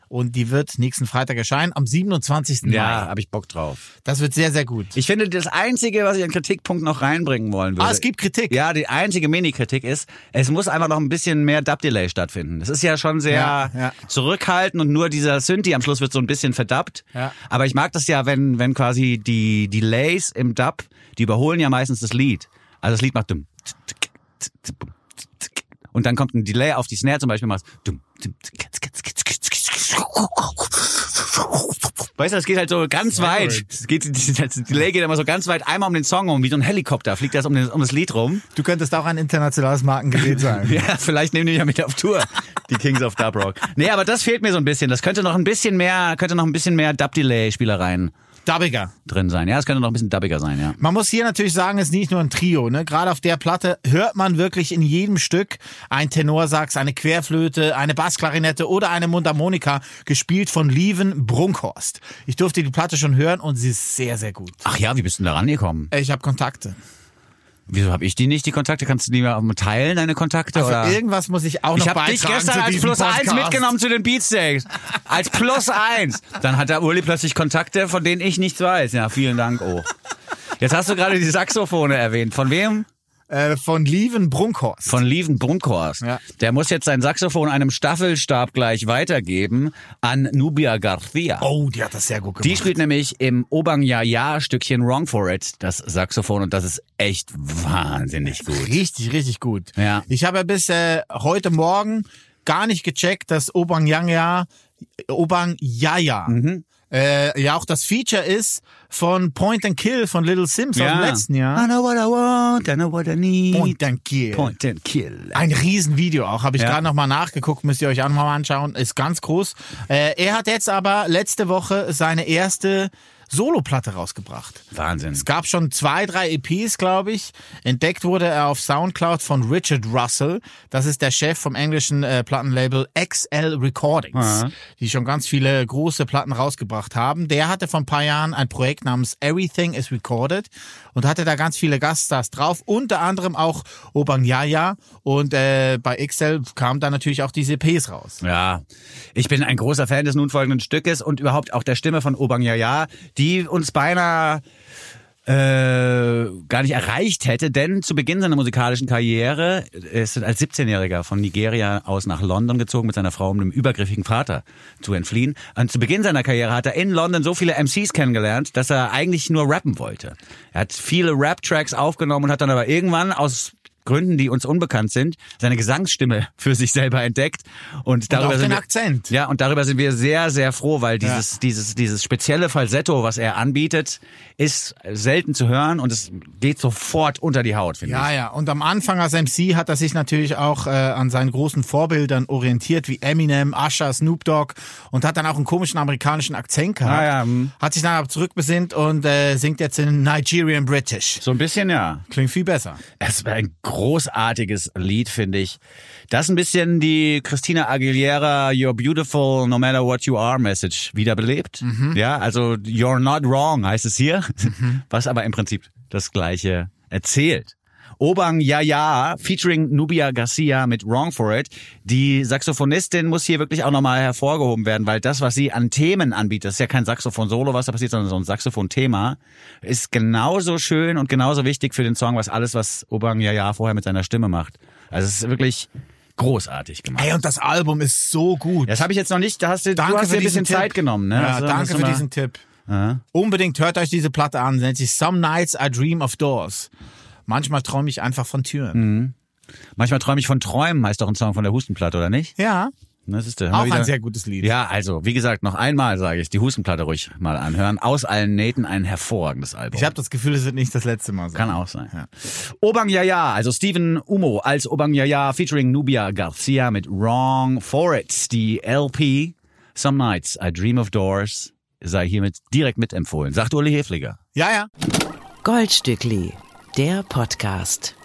Und die wird nächsten Freitag erscheinen, am 27. Ja, Mai. habe ich Bock drauf. Das wird sehr, sehr gut. Ich finde, das Einzige, was ich an Kritikpunkt noch reinbringen wollen würde. Ah, es gibt Kritik. Ja, die einzige Mini-Kritik ist, es muss einfach noch ein bisschen mehr Dub-Delay stattfinden. Das ist ja schon sehr Ja, ja. zurückhaltend und nur dieser Synthi am Schluss wird so ein bisschen verdubbt. Ja. Aber ich mag das ja, wenn, wenn quasi die Delays im Dub, die überholen ja meistens das Lied. Also das Lied macht dumm. Und dann kommt ein Delay auf die Snare zum Beispiel, machst dumm. Weißt du, das geht halt so ganz weit. Es geht, das Delay geht immer so ganz weit einmal um den Song um, wie so ein Helikopter fliegt das um, den, um das Lied rum. Du könntest auch ein internationales Markengerät sein. Ja, vielleicht nehmen die ja mit auf Tour, die Kings of Dub Rock. Nee, aber das fehlt mir so ein bisschen. Das könnte noch ein bisschen mehr, könnte noch ein bisschen mehr Dub-Delay-Spielereien Dubbiger. drin sein. Ja, es könnte noch ein bisschen dubbiger sein, ja. Man muss hier natürlich sagen, es ist nicht nur ein Trio. Ne? Gerade auf der Platte hört man wirklich in jedem Stück ein Tenorsax, eine Querflöte, eine Bassklarinette oder eine Mundharmonika, gespielt von Lieven Brunkhorst. Ich durfte die Platte schon hören und sie ist sehr, sehr gut. Ach ja, wie bist du denn da rangekommen? Ich habe Kontakte. Wieso habe ich die nicht, die Kontakte? Kannst du die mal teilen, deine Kontakte? Also oder? irgendwas muss ich auch noch Ich habe dich beitragen gestern als Plus eins Podcast. mitgenommen zu den Beatsteaks. Als Plus eins. Dann hat der Uli plötzlich Kontakte, von denen ich nichts weiß. Ja, vielen Dank, oh. Jetzt hast du gerade die Saxophone erwähnt. Von wem? Äh, von Lieven Brunkhorst. Von Lieven Brunkhorst. Ja. Der muss jetzt sein Saxophon einem Staffelstab gleich weitergeben an Nubia Garcia. oh, die hat das sehr gut gemacht. Die spielt nämlich im Obang Ya Ya Stückchen Wrong for It das Saxophon und das ist echt wahnsinnig gut. Richtig, richtig gut. Ja. Ich habe ja bis äh, heute Morgen gar nicht gecheckt, dass Obang Yangya, Obang Yaya, Mhm. Äh, ja auch das Feature ist von Point and Kill von Little Sims aus dem letzten I Jahr. know what I want, I know what I need. Point and Kill. Point and Kill. Ein Riesenvideo auch, habe ich Ja. gerade nochmal nachgeguckt, müsst ihr euch auch nochmal anschauen, ist ganz groß. Äh, er hat jetzt aber letzte Woche seine erste Soloplatte rausgebracht. Wahnsinn. Es gab schon zwei, drei EPs, glaube ich. Entdeckt wurde er auf Soundcloud von Richard Russell. Das ist der Chef vom englischen äh, Plattenlabel XL Recordings, die schon ganz viele große Platten rausgebracht haben. Der hatte vor ein paar Jahren ein Projekt namens Everything is Recorded und hatte da ganz viele Gaststars drauf, unter anderem auch Obang Yaya. Und äh, bei XL kamen da natürlich auch diese EPs raus. Ja, ich bin ein großer Fan des nun folgenden Stückes und überhaupt auch der Stimme von Obang Yaya, die uns beinahe äh, gar nicht erreicht hätte, denn zu Beginn seiner musikalischen Karriere ist er als 17-Jähriger von Nigeria aus nach London gezogen mit seiner Frau, um dem übergriffigen Vater zu entfliehen. Und zu Beginn seiner Karriere hat er in London so viele MCs kennengelernt, dass er eigentlich nur rappen wollte. Er hat viele Rap-Tracks aufgenommen und hat dann aber irgendwann aus Gründen, die uns unbekannt sind, seine Gesangsstimme für sich selber entdeckt und darüber auch sind den wir, Akzent. Ja, und darüber sind wir sehr sehr froh, weil dieses dieses dieses spezielle Falsetto, was er anbietet, ist selten zu hören und es geht sofort unter die Haut, finde Ja, ja. Und am Anfang als MC hat er sich natürlich auch äh, an seinen großen Vorbildern orientiert, wie Eminem, Usher, Snoop Dogg und hat dann auch einen komischen amerikanischen Akzent gehabt. Ah, ja, hm. Hat sich dann aber zurückbesinnt und äh, singt jetzt in Nigerian British. ich. So ein bisschen, ja. Klingt viel besser. Es war ein großartiges Lied, finde ich. Das ein bisschen die Christina Aguilera You're beautiful no matter what you are Message wiederbelebt. Ja, also You're not wrong heißt es hier, was aber im Prinzip das gleiche erzählt. Obang Yaya featuring Nubia Garcia mit Wrong for It. Die Saxophonistin muss hier wirklich auch nochmal hervorgehoben werden, weil das, was sie an Themen anbietet, das ist ja kein Saxophon-Solo, was da passiert, sondern so ein Saxophon-Thema, ist genauso schön und genauso wichtig für den Song, was alles, was Obang Yaya vorher mit seiner Stimme macht. Also es ist wirklich großartig gemacht. Ey, und das Album ist so gut. Das habe ich jetzt noch nicht, da hast du, Danke du hast dir ein bisschen Tipp. Zeit genommen. Ne? Ja, Also, danke für mal- diesen Tipp. Unbedingt hört euch diese Platte an. Nennt sich Some Nights I Dream of Doors. Manchmal träume ich einfach von Türen. Manchmal träume ich von Träumen, heißt doch ein Song von der Hustenplatte, oder nicht? Ja. Das ist der. Auch ein sehr gutes Lied. Ja, also, wie gesagt, noch einmal sage ich, die Hustenplatte ruhig mal anhören. Aus allen Nähten ein hervorragendes Album. Ich habe das Gefühl, es wird nicht das letzte Mal sein. Kann auch sein. Obang Yaya, also Steven Umo als Obang Yaya featuring Nubia Garcia mit Wrong for It. Die LP Some Nights I Dream of Doors sei hiermit direkt mitempfohlen. Sagt Uli Hefliger. Ja, ja. Goldstückli, der Podcast.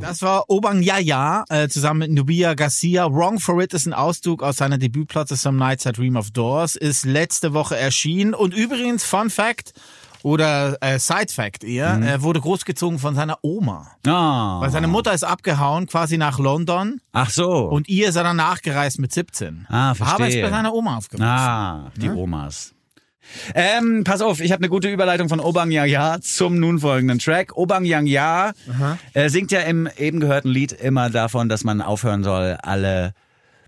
Das war Obang Yaya äh, zusammen mit Nubia Garcia. Wrong for It ist ein Auszug aus seiner Debütplatte Some Nights I Dream of Doors. Ist letzte Woche erschienen. Und übrigens, Fun Fact oder äh, Side Fact eher, er wurde großgezogen von seiner Oma. Ah. Weil seine Mutter ist abgehauen, quasi nach London. Ach so. Und ihr ist er dann nachgereist mit 17. Ah, verstehe. Aber ist bei seiner Oma aufgewachsen. Ah, die Omas. Ähm, pass auf, ich habe eine gute Überleitung von Obang Yaya zum nun folgenden Track. Obang Yaya äh, singt ja im eben gehörten Lied immer davon, dass man aufhören soll, alle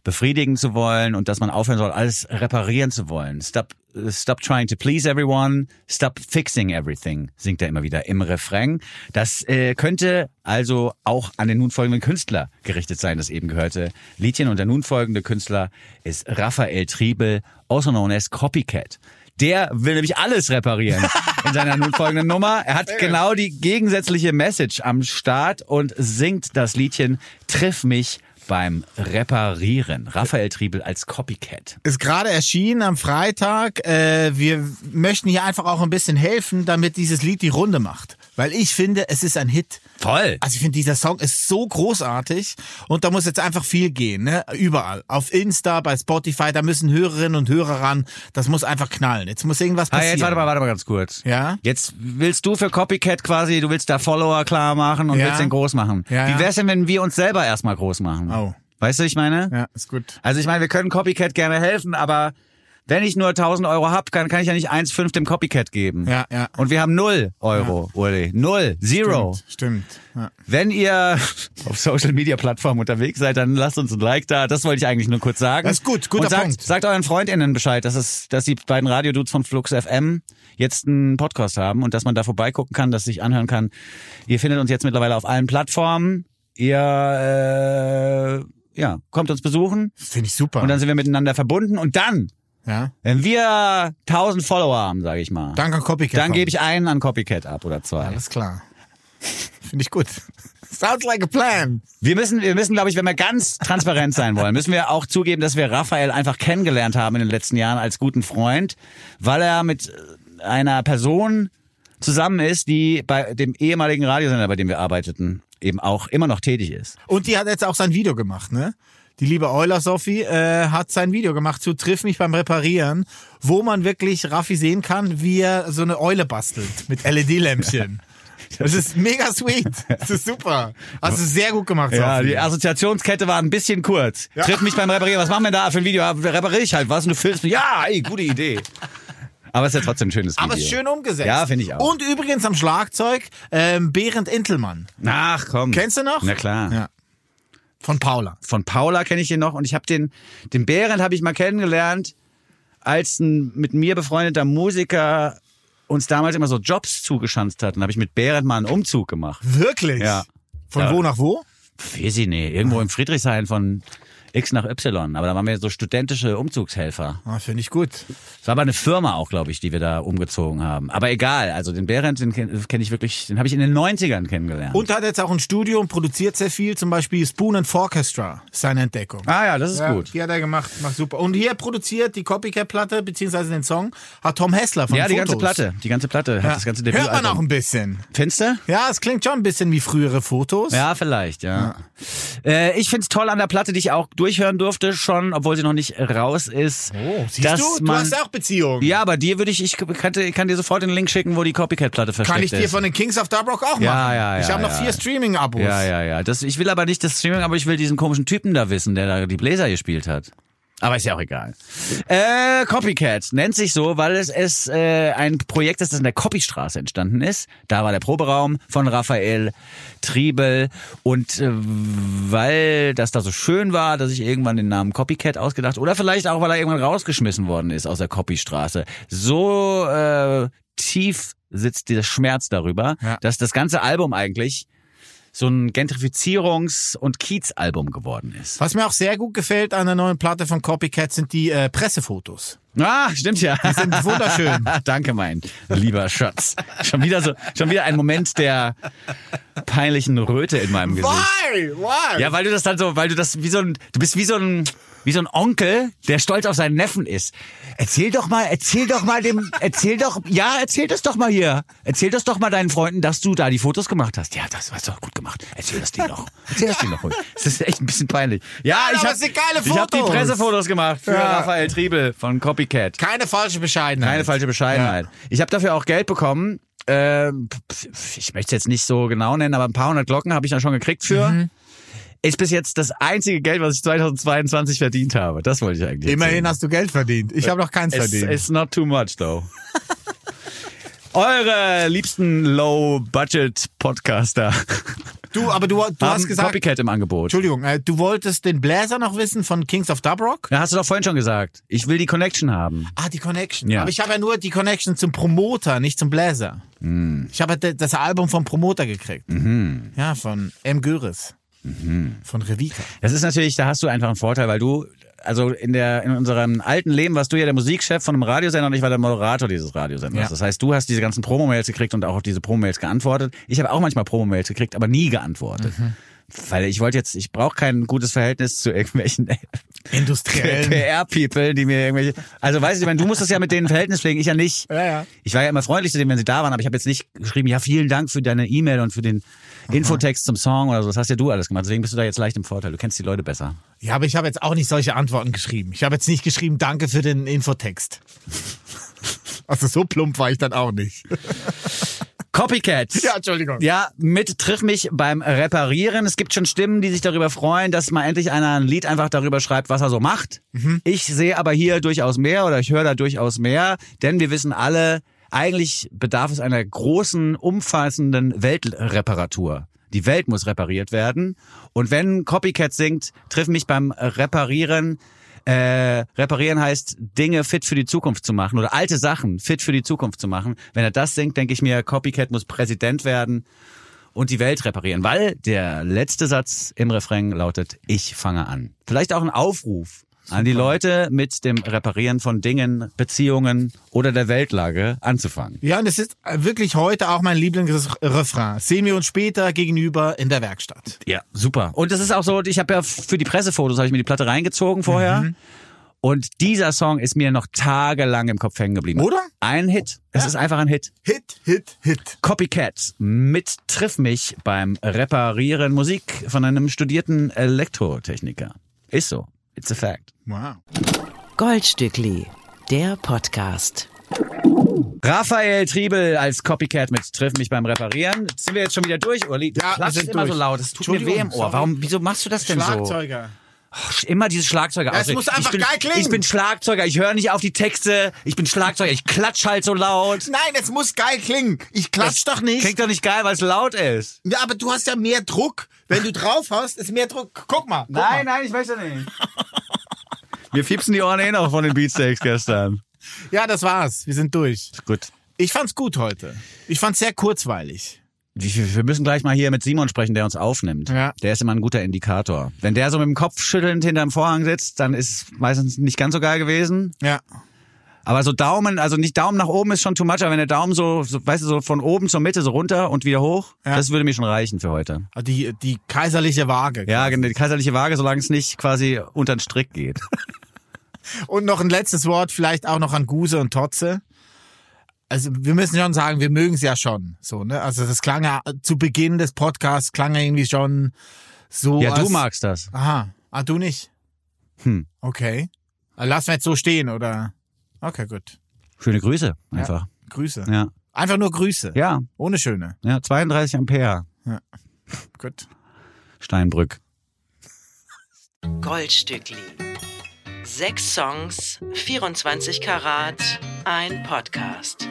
befriedigen zu wollen und dass man aufhören soll, alles reparieren zu wollen. Stop, stop trying to please everyone, stop fixing everything, singt er immer wieder im Refrain. Das äh, könnte also auch an den nun folgenden Künstler gerichtet sein, das eben gehörte Liedchen. Und der nun folgende Künstler ist Raphael Triebel, also known as Copycat. Der will nämlich alles reparieren in seiner nun folgenden Nummer. Er hat genau die gegensätzliche Message am Start und singt das Liedchen Triff mich beim Reparieren. Raphael Triebel als Copycat. Ist gerade erschienen am Freitag. Äh, wir möchten hier einfach auch ein bisschen helfen, damit dieses Lied die Runde macht. Weil ich finde, es ist ein Hit. Voll. Also ich finde, dieser Song ist so großartig und da muss jetzt einfach viel gehen, ne? Überall. Auf Insta, bei Spotify, da müssen Hörerinnen und Hörer ran. Das muss einfach knallen. Jetzt muss irgendwas Ah, passieren. jetzt warte mal, warte mal ganz kurz. Ja? Jetzt willst du für Copycat quasi, du willst da Follower klar machen und Ja. willst den groß machen. Ja, Wie wär's denn, wenn wir uns selber erstmal groß machen? Oh. Weißt du, ich meine? Ja, ist gut. Also ich meine, wir können Copycat gerne helfen, aber wenn ich nur 1000 Euro hab, kann, kann ich ja nicht 1,5 dem Copycat geben. Ja, ja. Und wir haben 0 Euro, Uli. 0. Zero. Stimmt. stimmt. Ja. Wenn ihr auf Social Media Plattformen unterwegs seid, dann lasst uns ein Like da. Das wollte ich eigentlich nur kurz sagen. Das ist gut, guter Und sagt, Punkt. Sagt euren FreundInnen Bescheid, dass es, dass die beiden Radiodudes von Flux FM jetzt einen Podcast haben und dass man da vorbeigucken kann, dass sich anhören kann. Ihr findet uns jetzt mittlerweile auf allen Plattformen. Ihr, äh, ja, kommt uns besuchen Finde ich super. und dann sind wir miteinander verbunden und dann, ja. wenn wir 1000 Follower haben, sage ich mal, Danke an Copycat. dann gebe ich einen an Copycat ab oder zwei. Alles klar. Finde ich gut. Sounds like a plan. Wir müssen, wir müssen, glaube ich, wenn wir ganz transparent sein wollen, müssen wir auch zugeben, dass wir Raphael einfach kennengelernt haben in den letzten Jahren als guten Freund, weil er mit äh, einer Person zusammen ist, die bei dem ehemaligen Radiosender, bei dem wir arbeiteten, eben auch immer noch tätig ist. Und die hat jetzt auch sein Video gemacht, ne? Die liebe Euler Sophie äh, hat sein Video gemacht zu Triff mich beim Reparieren, wo man wirklich Raffi sehen kann, wie er so eine Eule bastelt mit LED-Lämpchen. Das ist mega sweet. Das ist super. Hast du sehr gut gemacht, Ja, Sophie. die Assoziationskette war ein bisschen kurz. Triff mich beim Reparieren. Was machen wir da für ein Video? Ja, Repariere ich halt was und du filmst mich. Ja, ey, gute Idee. Aber es ist ja trotzdem ein schönes Video. Aber es ist schön umgesetzt. Ja, finde ich auch. Und übrigens am Schlagzeug ähm, Berend Intelmann. Ach komm. Kennst du noch? Na klar. Ja. Von Paula. von Paula kenne ich ihn noch und ich habe den den Behrendt habe ich mal kennengelernt, als ein mit mir befreundeter Musiker uns damals immer so Jobs zugeschanzt hat. Und habe ich mit Behrendt mal einen Umzug gemacht. Wirklich? Ja. Von Ja. wo nach wo? Weiß ich nicht, irgendwo im Friedrichshain von X nach Y. Aber da waren wir so studentische Umzugshelfer. Ah, Finde ich gut. Es war aber eine Firma auch, glaube ich, die wir da umgezogen haben. Aber egal, also den Behrendt, den kenne kenn ich wirklich, den habe ich in den 90ern kennengelernt. Und hat jetzt auch ein Studio und produziert sehr viel, zum Beispiel Spoon and Orchestra, seine Entdeckung. ah ja, das ist Ja, gut. Die hat er gemacht, macht super. Und hier produziert die Copycat-Platte, beziehungsweise den Song, hat Tom Hessler von Ja, die Fotos. ganze Platte, die ganze Platte Ja. hat das ganze Debüt. Hört man auch ein bisschen. Findest du? Ja, es klingt schon ein bisschen wie frühere Fotos. Ja, vielleicht, ja. Äh, ich find's toll an der Platte, die ich auch durchhören durfte schon, obwohl sie noch nicht raus ist. Oh, siehst dass du? Du man, hast ja auch Beziehungen. Ja, aber dir würde ich, ich könnte, ich kann dir sofort den Link schicken, wo die Copycat-Platte versteckt Kann ich dir ist. von den Kings of Dubrock auch machen. Ja, ja, ja, Ich habe noch ja. vier Streaming-Abos. ja, ja, ja. Das, ich will aber nicht das Streaming, aber ich will diesen komischen Typen da wissen, der da die Bläser gespielt hat. Aber ist ja auch egal. Äh, Copycat nennt sich so, weil es, es äh, ein Projekt ist, das in der Copystraße entstanden ist. Da war der Proberaum von Raphael Triebel. Und äh, weil das da so schön war, dass ich irgendwann den Namen Copycat ausgedacht oder vielleicht auch, weil er irgendwann rausgeschmissen worden ist aus der Copystraße. So äh, tief sitzt dieser Schmerz darüber, Ja. dass das ganze Album eigentlich so ein Gentrifizierungs- und Kiez-Album geworden ist. Was mir auch sehr gut gefällt an der neuen Platte von Copycat sind die äh, Pressefotos. Ah, stimmt ja. Die sind wunderschön. Danke, mein lieber Schatz. Schon wieder so, schon wieder ein Moment der peinlichen Röte in meinem Gesicht. Why? Why? Ja, weil du das dann so, weil du das wie so ein, du bist wie so ein, wie so ein Onkel, der stolz auf seinen Neffen ist. Erzähl doch mal, erzähl doch mal dem, erzähl doch, ja, erzähl das doch mal hier. Erzähl das doch mal deinen Freunden, dass du da die Fotos gemacht hast. Ja, das hast du doch gut gemacht. Erzähl das denen doch. Erzähl das denen doch ruhig. Das ist echt ein bisschen peinlich. Ja, Nein, ich habe hab die Fotos. Pressefotos gemacht für Ja. Raphael Triebel von Copycat. Keine falsche Bescheidenheit. Keine falsche Bescheidenheit. Ich habe dafür auch Geld bekommen. Ähm, ich möchte es jetzt nicht so genau nennen, aber ein paar hundert Glocken habe ich da schon gekriegt für. Mhm. Ist bis jetzt das einzige Geld, was ich 2022 verdient habe. Das wollte ich eigentlich. Immerhin erzählen. hast du Geld verdient. Ich habe noch keins It's, verdient. it's not too much, though. Eure liebsten Low-Budget-Podcaster Du, aber du, du hast gesagt, Copycat im Angebot. Entschuldigung, äh, du wolltest den Bläser noch wissen von Kings of Dubrock? Ja, hast du doch vorhin schon gesagt. Ich will die Connection haben. Ah, die Connection. Ja. Aber ich habe ja nur die Connection zum Promoter, nicht zum Bläser. Hm. Ich habe ja das Album vom Promoter gekriegt. Mhm. Ja, von M. Göris. Von Revika. Das ist natürlich, da hast du einfach einen Vorteil, weil du, also in der, in unserem alten Leben warst du ja der Musikchef von einem Radiosender und ich war der Moderator dieses Radiosenders. Ja. Das heißt, du hast diese ganzen Promo-Mails gekriegt und auch auf diese Promo-Mails geantwortet. Ich habe auch manchmal Promo-Mails gekriegt, aber nie geantwortet. Weil ich wollte jetzt, ich brauche kein gutes Verhältnis zu irgendwelchen Industriellen. PR-People, die mir irgendwelche. Also weißt du, ich meine, du musst das ja mit denen Verhältnis pflegen, ich ja nicht. Ja, ja. Ich war ja immer freundlich zu denen, wenn sie da waren, aber ich habe jetzt nicht geschrieben, ja, vielen Dank für deine E-Mail und für den Infotext zum Song oder so. Das hast ja du alles gemacht. Deswegen bist du da jetzt leicht im Vorteil. Du kennst die Leute besser. Ja, aber ich habe jetzt auch nicht solche Antworten geschrieben. Ich habe jetzt nicht geschrieben, danke für den Infotext. Also so plump war ich dann auch nicht. Copycat. Ja, Entschuldigung. Ja, mit Triff mich beim Reparieren. Es gibt schon Stimmen, die sich darüber freuen, dass mal endlich einer ein Lied einfach darüber schreibt, was er so macht. Ich sehe aber hier durchaus mehr oder ich höre da durchaus mehr, denn wir wissen alle, eigentlich bedarf es einer großen, umfassenden Weltreparatur. Die Welt muss repariert werden. Und wenn Copycat singt, Triff mich beim Reparieren, äh, reparieren heißt, Dinge fit für die Zukunft zu machen oder alte Sachen fit für die Zukunft zu machen. Wenn er das singt, denke ich mir, Copycat muss Präsident werden und die Welt reparieren, weil der letzte Satz im Refrain lautet, ich fange an. Vielleicht auch ein Aufruf an die Leute mit dem Reparieren von Dingen, Beziehungen oder der Weltlage anzufangen. Ja, und es ist wirklich heute auch mein Lieblingsrefrain. Sehen wir uns später gegenüber in der Werkstatt. Ja, super. Und das ist auch so, ich habe ja für die Pressefotos habe ich mir die Platte reingezogen vorher. Und dieser Song ist mir noch tagelang im Kopf hängen geblieben. Oder? Ein Hit. Es ist einfach ein Hit. Hit, Hit, Hit. Copycat mit Triff mich beim Reparieren Musik von einem studierten Elektrotechniker. Ist so. It's a fact. Wow. Goldstückli, der Podcast. Raphael Triebel als Copycat mit Triff mich beim Reparieren. Sind wir jetzt schon wieder durch, Uli? Du Ja, sind immer durch. so laut. Es tut mir weh im Ohr. Warum, wieso machst du das denn so? Schlagzeuger. Immer dieses Schlagzeuger Ja, es ausreden. muss einfach bin, geil klingen. Ich bin Schlagzeuger, ich höre nicht auf die Texte. Ich bin Schlagzeuger, ich klatsch halt so laut. Nein, es muss geil klingen. Ich klatsch doch nicht. Klingt doch nicht geil, weil es laut ist. Ja, aber du hast ja mehr Druck. Wenn du drauf hast, ist mehr Druck. Guck mal. Guck mal. nein, ich möchte nicht. Mir fiepsen die Ohren eh noch von den Beatsteaks gestern. Ja, das war's. Wir sind durch. Gut. Ich fand's gut heute. Ich fand's sehr kurzweilig. Wir müssen gleich mal hier mit Simon sprechen, der uns aufnimmt. Ja. Der ist immer ein guter Indikator. Wenn der so mit dem Kopf schüttelnd hinterm Vorhang sitzt, dann ist es meistens nicht ganz so geil gewesen. Ja. Aber so Daumen, also nicht Daumen nach oben ist schon too much, aber wenn der Daumen so, so weißt du, so von oben zur Mitte so runter und wieder hoch, Ja. das würde mir schon reichen für heute. Die, die kaiserliche Waage. Ja, genau, die kaiserliche Waage, solange es nicht quasi unter den Strick geht. Und noch ein letztes Wort, vielleicht auch noch an Guse und Totze. Also wir müssen schon sagen, wir mögen es ja schon. So, ne? Also das klang ja zu Beginn des Podcasts klang ja irgendwie schon so. Ja, du als- magst das. Aha. Ah, du nicht? Hm. Okay. Lassen wir jetzt so stehen, oder? Okay, gut. Schöne Grüße, einfach. Grüße. Ja. Einfach nur Grüße. Ja, Ohne schöne. ja, 32 Ampere. Gut. Steinbrück. Goldstückli. Sechs Songs, 24 Karat, ein Podcast.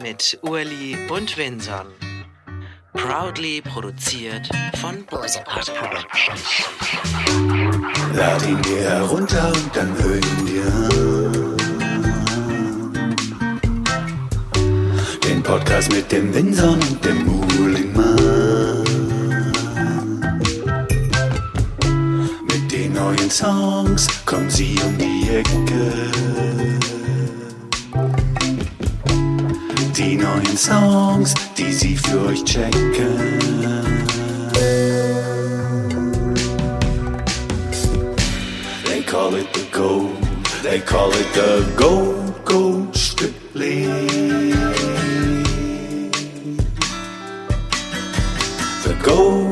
Mit Urli und Vinson. Proudly produziert von Bose Productions. Lad ihn dir herunter und dann hör ihn Podcast mit dem Vincent und dem Mulingmann. Mit den neuen Songs kommen sie um die Ecke. Die neuen Songs, die sie für euch checken. They call it the go, they call it the go, go. The